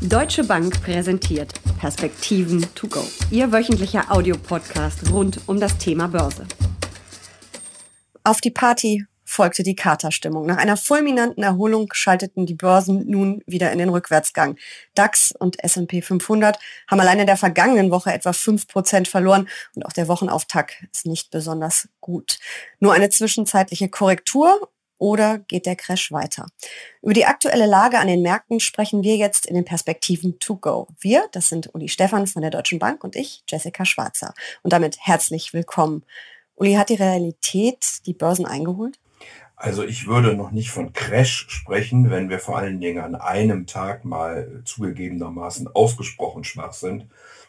Deutsche Bank präsentiert Perspektiven to go. Ihr wöchentlicher Audiopodcast rund um das Thema Börse. Auf die Party folgte die Katerstimmung. Nach einer fulminanten Erholung schalteten die Börsen nun wieder in den Rückwärtsgang. DAX und S&P 500 haben allein in der vergangenen Woche etwa 5% verloren und auch der Wochenauftakt ist nicht besonders gut. Nur eine zwischenzeitliche Korrektur oder geht der Crash weiter? Über die aktuelle Lage an den Märkten sprechen wir jetzt in den Perspektiven to go. Wir, das sind Uli Stefan von der Deutschen Bank und ich, Jessica Schwarzer. Und damit herzlich willkommen. Uli, hat die Realität die Börsen eingeholt? Also ich würde noch nicht von Crash sprechen, wenn wir vor allen Dingen an einem Tag mal zugegebenermaßen ausgesprochen schwach sind.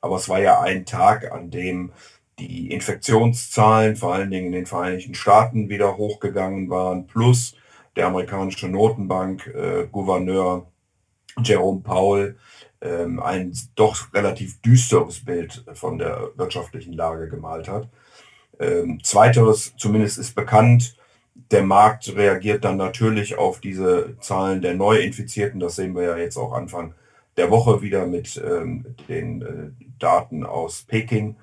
Aber es war ja ein Tag, an dem die Infektionszahlen vor allen Dingen in den Vereinigten Staaten wieder hochgegangen waren, plus der amerikanische Notenbank-Gouverneur äh, Jerome Powell ähm, ein doch relativ düsteres Bild von der wirtschaftlichen Lage gemalt hat. Ähm, zweiteres zumindest ist bekannt, der Markt reagiert dann natürlich auf diese Zahlen der Neuinfizierten. Das sehen wir ja jetzt auch Anfang der Woche wieder mit ähm, den äh, Daten aus Peking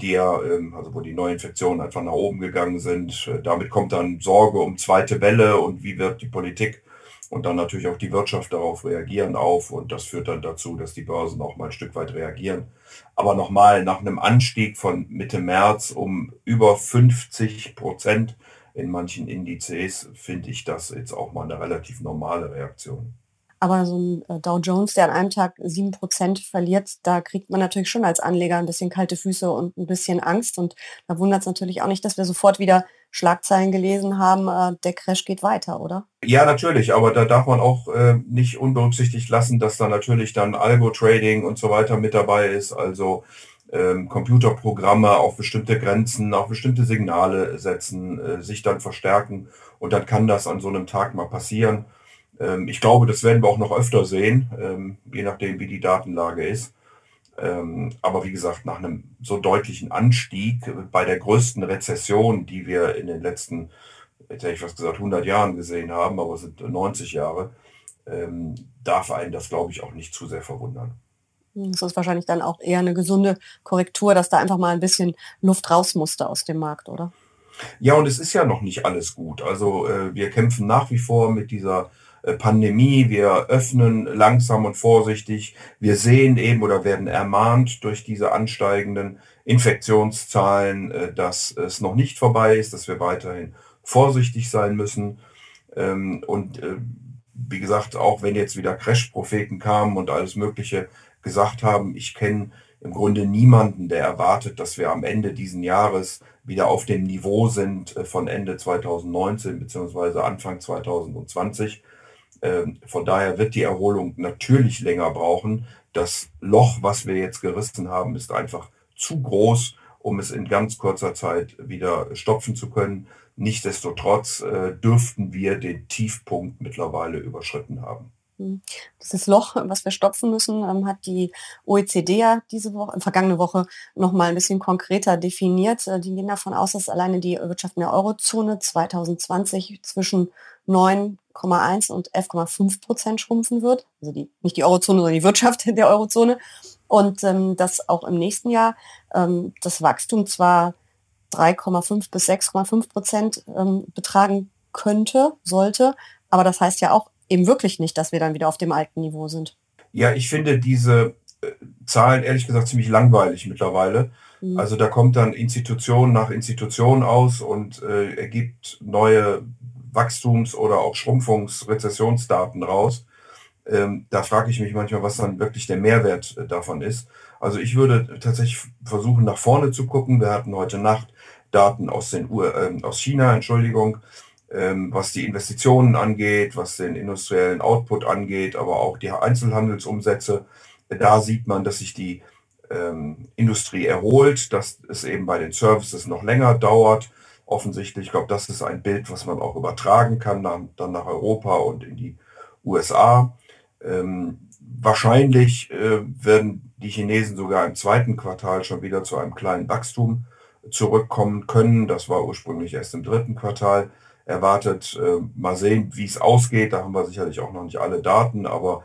ja, ähm, also wo die Neuinfektionen einfach nach oben gegangen sind. Äh, damit kommt dann Sorge um zweite Welle und wie wird die Politik und dann natürlich auch die Wirtschaft darauf reagieren auf und das führt dann dazu, dass die Börsen auch mal ein Stück weit reagieren. Aber nochmal, nach einem Anstieg von Mitte März um über 50 Prozent in manchen Indizes finde ich das jetzt auch mal eine relativ normale Reaktion. Aber so ein äh, Dow Jones, der an einem Tag sieben Prozent verliert, da kriegt man natürlich schon als Anleger ein bisschen kalte Füße und ein bisschen Angst. Und da wundert es natürlich auch nicht, dass wir sofort wieder Schlagzeilen gelesen haben, äh, der Crash geht weiter, oder? Ja, natürlich, aber da darf man auch äh, nicht unberücksichtigt lassen, dass da natürlich dann Algo-Trading und so weiter mit dabei ist, also ähm, Computerprogramme auf bestimmte Grenzen, auf bestimmte Signale setzen, äh, sich dann verstärken und dann kann das an so einem Tag mal passieren. Ähm, ich glaube, das werden wir auch noch öfter sehen, ähm, je nachdem, wie die Datenlage ist. Ähm, aber wie gesagt, nach einem so deutlichen Anstieg bei der größten Rezession, die wir in den letzten, jetzt hätte ich fast gesagt, 100 Jahren gesehen haben, aber es sind 90 Jahre, darf einen das, glaube ich, auch nicht zu sehr verwundern. Das ist wahrscheinlich dann auch eher eine gesunde Korrektur, dass da einfach mal ein bisschen Luft raus musste aus dem Markt, oder? Ja, und es ist ja noch nicht alles gut. Also äh, wir kämpfen nach wie vor mit dieser Pandemie, wir öffnen langsam und vorsichtig, wir sehen eben oder werden ermahnt durch diese ansteigenden Infektionszahlen, äh, dass es noch nicht vorbei ist, dass wir weiterhin vorsichtig sein müssen. Ähm, und äh, wie gesagt, auch wenn jetzt wieder Crash-Propheten kamen und alles Mögliche gesagt haben, ich kenne im Grunde niemanden, der erwartet, dass wir am Ende diesen Jahres wieder auf dem Niveau sind von Ende 2019 bzw. Anfang 2020. Ähm, von daher wird die Erholung natürlich länger brauchen. Das Loch, was wir jetzt gerissen haben, ist einfach zu groß, um es in ganz kurzer Zeit wieder stopfen zu können. Nichtsdestotrotz äh, dürften wir den Tiefpunkt mittlerweile überschritten haben. Hm. Dieses Loch, was wir stopfen müssen, ähm, hat die OECD ja diese Woche, vergangene Woche noch mal ein bisschen konkreter definiert. Äh, die gehen davon aus, dass alleine die Wirtschaft in der Eurozone 2020 zwischen 9,1 und 11,5 Prozent schrumpfen wird. Also die, nicht die Eurozone, sondern die Wirtschaft der Eurozone. Und ähm, dass auch im nächsten Jahr ähm, das Wachstum zwar 3,5 bis 6,5 Prozent ähm, betragen könnte, sollte, aber das heißt ja auch eben wirklich nicht, dass wir dann wieder auf dem alten Niveau sind. Ja, ich finde diese äh, Zahlen ehrlich gesagt ziemlich langweilig mittlerweile. Mhm. Also da kommt dann Institution nach Institution aus und äh, ergibt neue Wachstums- oder auch Schrumpfungs-Rezessionsdaten raus. Ähm, da frage ich mich manchmal, was dann wirklich der Mehrwert äh, davon ist. Also ich würde tatsächlich versuchen, nach vorne zu gucken. Wir hatten heute Nacht Daten aus, den U äh, aus China, Entschuldigung, ähm, was die Investitionen angeht, was den industriellen Output angeht, aber auch die Einzelhandelsumsätze. Da sieht man, dass sich die ähm, Industrie erholt, dass es eben bei den Services noch länger dauert offensichtlich. Ich glaube, das ist ein Bild, was man auch übertragen kann, dann, dann nach Europa und in die USA. Ähm, wahrscheinlich äh, werden die Chinesen sogar im zweiten Quartal schon wieder zu einem kleinen Wachstum zurückkommen können. Das war ursprünglich erst im dritten Quartal erwartet. Äh, mal sehen, wie es ausgeht. Da haben wir sicherlich auch noch nicht alle Daten, aber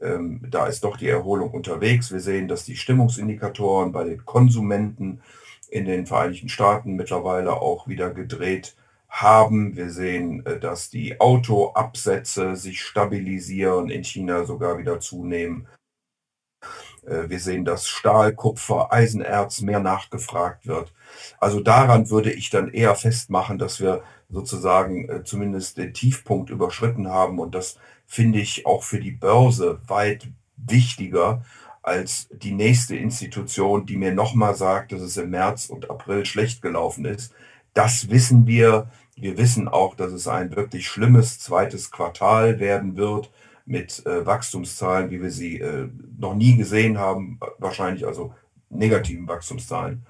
ähm, da ist doch die Erholung unterwegs. Wir sehen, dass die Stimmungsindikatoren bei den Konsumenten in den Vereinigten Staaten mittlerweile auch wieder gedreht haben. Wir sehen, äh, dass die Autoabsätze sich stabilisieren, in China sogar wieder zunehmen. Äh, wir sehen, dass Stahl, Kupfer, Eisenerz mehr nachgefragt wird. Also daran würde ich dann eher festmachen, dass wir sozusagen äh, zumindest den Tiefpunkt überschritten haben. Und das finde ich auch für die Börse weit wichtiger als die nächste Institution, die mir nochmal sagt, dass es im März und April schlecht gelaufen ist. Das wissen wir. Wir wissen auch, dass es ein wirklich schlimmes zweites Quartal werden wird mit äh, Wachstumszahlen, wie wir sie äh, noch nie gesehen haben, wahrscheinlich also negativen Wachstumszahlen.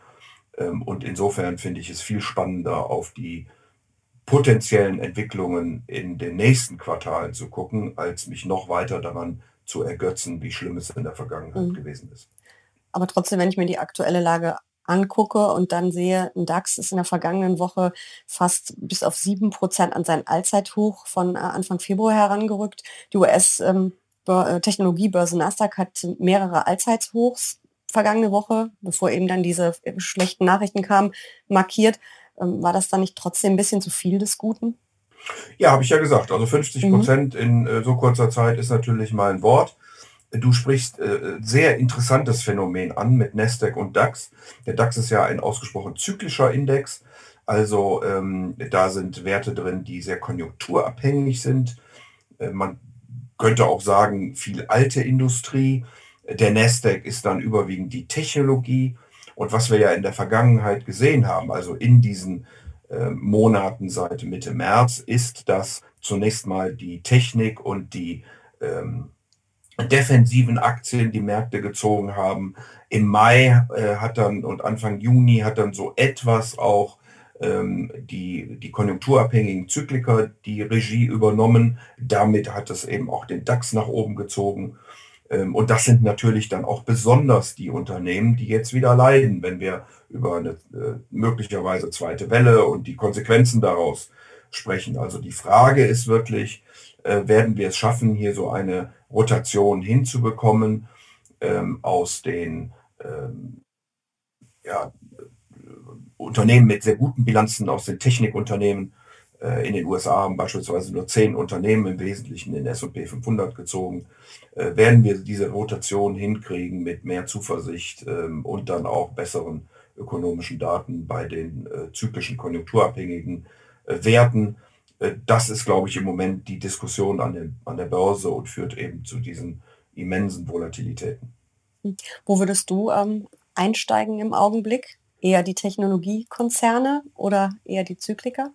Ähm, und insofern finde ich es viel spannender, auf die potenziellen Entwicklungen in den nächsten Quartalen zu gucken, als mich noch weiter daran zu ergötzen, wie schlimm es in der Vergangenheit mhm. gewesen ist. Aber trotzdem, wenn ich mir die aktuelle Lage angucke und dann sehe, ein DAX ist in der vergangenen Woche fast bis auf sieben Prozent an sein Allzeithoch von äh, Anfang Februar herangerückt. Die US-Technologiebörse ähm, Nasdaq hat mehrere Allzeithochs vergangene Woche, bevor eben dann diese äh, schlechten Nachrichten kamen, markiert. Ähm, war das dann nicht trotzdem ein bisschen zu viel des Guten? Ja, habe ich ja gesagt. Also 50 Prozent mhm. in äh, so kurzer Zeit ist natürlich mal ein Wort. Du sprichst äh, sehr interessantes Phänomen an mit Nasdaq und DAX. Der DAX ist ja ein ausgesprochen zyklischer Index. Also ähm, da sind Werte drin, die sehr konjunkturabhängig sind. Äh, man könnte auch sagen, viel alte Industrie. Der Nasdaq ist dann überwiegend die Technologie. Und was wir ja in der Vergangenheit gesehen haben, also in diesen äh, Monaten seit Mitte März, ist, dass zunächst mal die Technik und die ähm, defensiven Aktien die Märkte gezogen haben. Im Mai äh, hat dann und Anfang Juni hat dann so etwas auch ähm, die, die konjunkturabhängigen Zykliker die Regie übernommen. Damit hat es eben auch den DAX nach oben gezogen. Ähm, und das sind natürlich dann auch besonders die Unternehmen, die jetzt wieder leiden, wenn wir über eine äh, möglicherweise zweite Welle und die Konsequenzen daraus sprechen. Also die Frage ist wirklich, äh, werden wir es schaffen, hier so eine Rotation hinzubekommen ähm, aus den ähm, ja, Unternehmen mit sehr guten Bilanzen, aus den Technikunternehmen. Äh, in den USA haben beispielsweise nur zehn Unternehmen im Wesentlichen in S&P 500 gezogen. Äh, werden wir diese Rotation hinkriegen mit mehr Zuversicht ähm, und dann auch besseren ökonomischen Daten bei den äh, zyklischen konjunkturabhängigen Werten? Das ist, glaube ich, im Moment die Diskussion an, den, an der Börse und führt eben zu diesen immensen Volatilitäten. Hm. Wo würdest du ähm, einsteigen im Augenblick? Eher die Technologiekonzerne oder eher die Zykliker?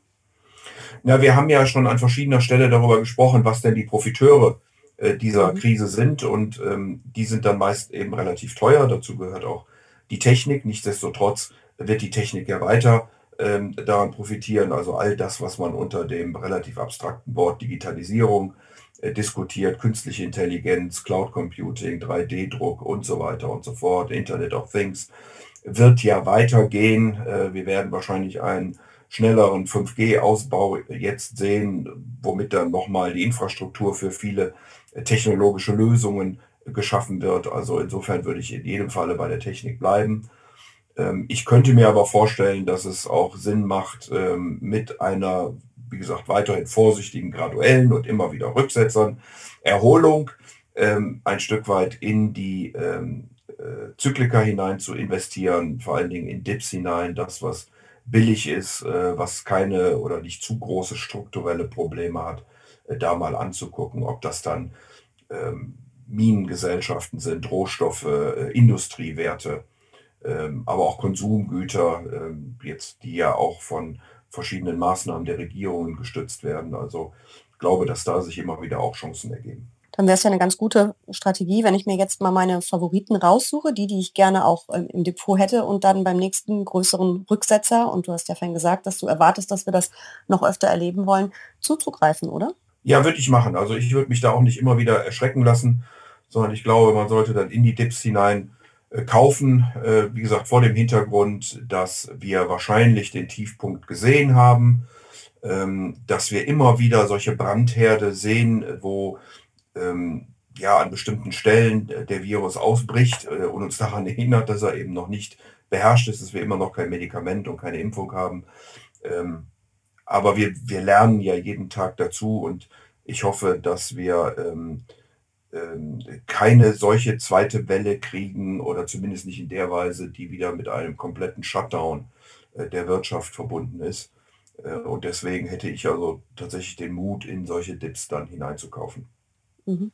Na, wir haben ja schon an verschiedener Stelle darüber gesprochen, was denn die Profiteure äh, dieser mhm. Krise sind und ähm, die sind dann meist eben relativ teuer. Dazu gehört auch die Technik. Nichtsdestotrotz wird die Technik ja weiter ähm, daran profitieren. Also all das, was man unter dem relativ abstrakten Wort Digitalisierung äh, diskutiert, künstliche Intelligenz, Cloud Computing, 3D-Druck und so weiter und so fort, Internet of Things, wird ja weitergehen. Äh, wir werden wahrscheinlich einen schnelleren 5G-Ausbau jetzt sehen, womit dann nochmal die Infrastruktur für viele äh, technologische Lösungen geschaffen wird. Also insofern würde ich in jedem Falle bei der Technik bleiben. Ähm, ich könnte mir aber vorstellen, dass es auch Sinn macht, ähm, mit einer, wie gesagt, weiterhin vorsichtigen, graduellen und immer wieder Rücksetzern Erholung ähm, ein Stück weit in die äh, Zyklika hinein zu investieren, vor allen Dingen in Dips hinein, das, was billig ist, äh, was keine oder nicht zu große strukturelle Probleme hat, äh, da mal anzugucken, ob das dann Minengesellschaften sind, Rohstoffe, Industriewerte ähm, aber auch Konsumgüter, ähm, jetzt die ja auch von verschiedenen Maßnahmen der Regierungen gestützt werden. Also ich glaube, dass da sich immer wieder auch Chancen ergeben. Dann wäre es ja eine ganz gute Strategie, wenn ich mir jetzt mal meine Favoriten raussuche, die, die ich gerne auch ähm, im Depot hätte und dann beim nächsten größeren Rücksetzer, und du hast ja vorhin gesagt, dass du erwartest, dass wir das noch öfter erleben wollen, zuzugreifen, oder? Ja, würde ich machen. Also ich würde mich da auch nicht immer wieder erschrecken lassen, sondern ich glaube, man sollte dann in die Dips hinein äh, kaufen. Äh, wie gesagt, vor dem Hintergrund, dass wir wahrscheinlich den Tiefpunkt gesehen haben. ähm, dass wir immer wieder solche Brandherde sehen, wo ähm, ja an bestimmten Stellen der Virus ausbricht äh, und uns daran erinnert, dass er eben noch nicht beherrscht ist, dass wir immer noch kein Medikament und keine Impfung haben. Ähm, aber wir, wir lernen ja jeden Tag dazu und ich hoffe, dass wir ähm, ähm, keine solche zweite Welle kriegen oder zumindest nicht in der Weise, die wieder mit einem kompletten Shutdown äh, der Wirtschaft verbunden ist. Äh, und deswegen hätte ich also tatsächlich den Mut, in solche Dips dann hineinzukaufen. Mhm.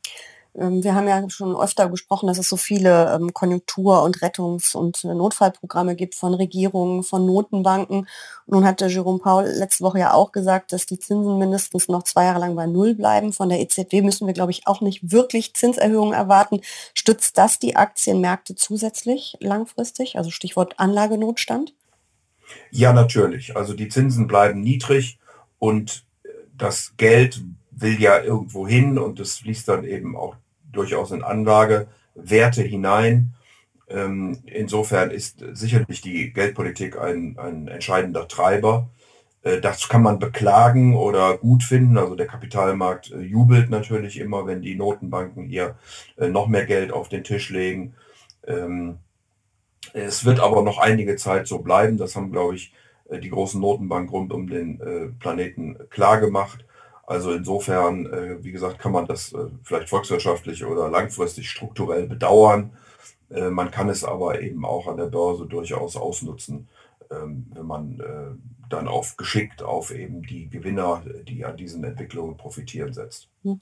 Ähm, wir haben ja schon öfter gesprochen, dass es so viele ähm, Konjunktur- und Rettungs- und äh, Notfallprogramme gibt von Regierungen, von Notenbanken. Nun hatte Jerome Paul letzte Woche ja auch gesagt, dass die Zinsen mindestens noch zwei Jahre lang bei Null bleiben. Von der EZB müssen wir, glaube ich, auch nicht wirklich Zinserhöhungen erwarten. Stützt das die Aktienmärkte zusätzlich langfristig? Also Stichwort Anlagenotstand? Ja, natürlich. Also die Zinsen bleiben niedrig und das Geld will ja irgendwo hin und es fließt dann eben auch durchaus in Anlagewerte hinein. Ähm, insofern ist sicherlich die Geldpolitik ein, ein entscheidender Treiber. Äh, das kann man beklagen oder gut finden. Also der Kapitalmarkt äh, jubelt natürlich immer, wenn die Notenbanken hier äh, noch mehr Geld auf den Tisch legen. Ähm, es wird aber noch einige Zeit so bleiben. Das haben, glaube ich, die großen Notenbanken rund um den Planeten klar gemacht. Also insofern, äh, wie gesagt, kann man das äh, vielleicht volkswirtschaftlich oder langfristig strukturell bedauern. Äh, man kann es aber eben auch an der Börse durchaus ausnutzen, wenn man äh, dann auf geschickt auf eben die Gewinner, die an diesen Entwicklungen profitieren, setzt. Hm.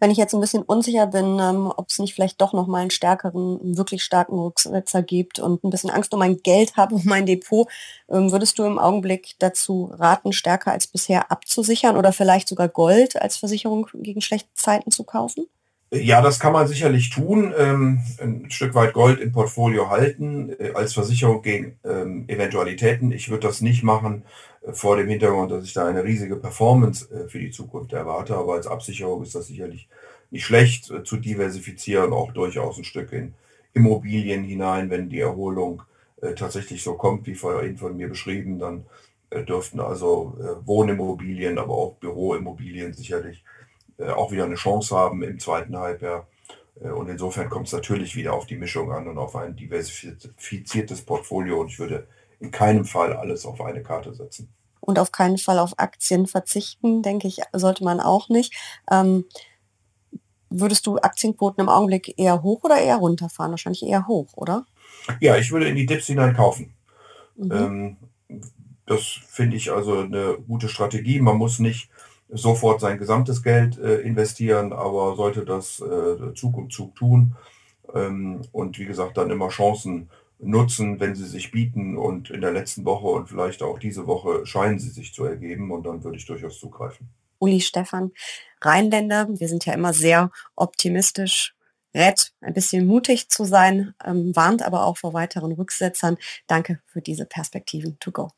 Wenn ich jetzt ein bisschen unsicher bin, ähm, ob es nicht vielleicht doch noch mal einen stärkeren, einen wirklich starken Rücksetzer gibt und ein bisschen Angst um mein Geld habe, um mein Depot, ähm, würdest du im Augenblick dazu raten, stärker als bisher abzusichern oder vielleicht sogar Gold als Versicherung gegen schlechte Zeiten zu kaufen? Ja, das kann man sicherlich tun. Ähm, ein Stück weit Gold im Portfolio halten äh, als Versicherung gegen ähm, Eventualitäten. Ich würde das nicht machen äh, vor dem Hintergrund, dass ich da eine riesige Performance äh, für die Zukunft erwarte. Aber als Absicherung ist das sicherlich nicht schlecht zu diversifizieren, auch durchaus ein Stück in Immobilien hinein, wenn die Erholung tatsächlich so kommt, wie vorhin von mir beschrieben, dann dürften also Wohnimmobilien, aber auch Büroimmobilien sicherlich auch wieder eine Chance haben im zweiten Halbjahr. Äh, und insofern kommt es natürlich wieder auf die Mischung an und auf ein diversifiziertes Portfolio. Und ich würde in keinem Fall alles auf eine Karte setzen. Und auf keinen Fall auf Aktien verzichten, denke ich, sollte man auch nicht. Ähm, würdest du Aktienquoten im Augenblick eher hoch oder eher runterfahren? Wahrscheinlich eher hoch, oder? Ja, ich würde in die Dips hinein kaufen. Mhm. Ähm, das finde ich also eine gute Strategie. Man muss nicht sofort sein gesamtes Geld äh, investieren, aber sollte das äh, Zug um Zug tun ähm, und wie gesagt dann immer Chancen nutzen, wenn sie sich bieten und in der letzten Woche und vielleicht auch diese Woche scheinen sie sich zu ergeben und dann würde ich durchaus zugreifen. Uli Stefan, Rheinländer, wir sind ja immer sehr optimistisch, rät, ein bisschen mutig zu sein, ähm, warnt aber auch vor weiteren Rücksetzern. Danke für diese Perspektiven to go.